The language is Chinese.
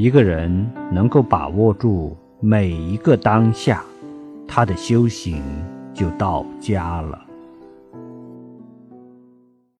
一个人能够把握住每一个当下他的修行就到家了。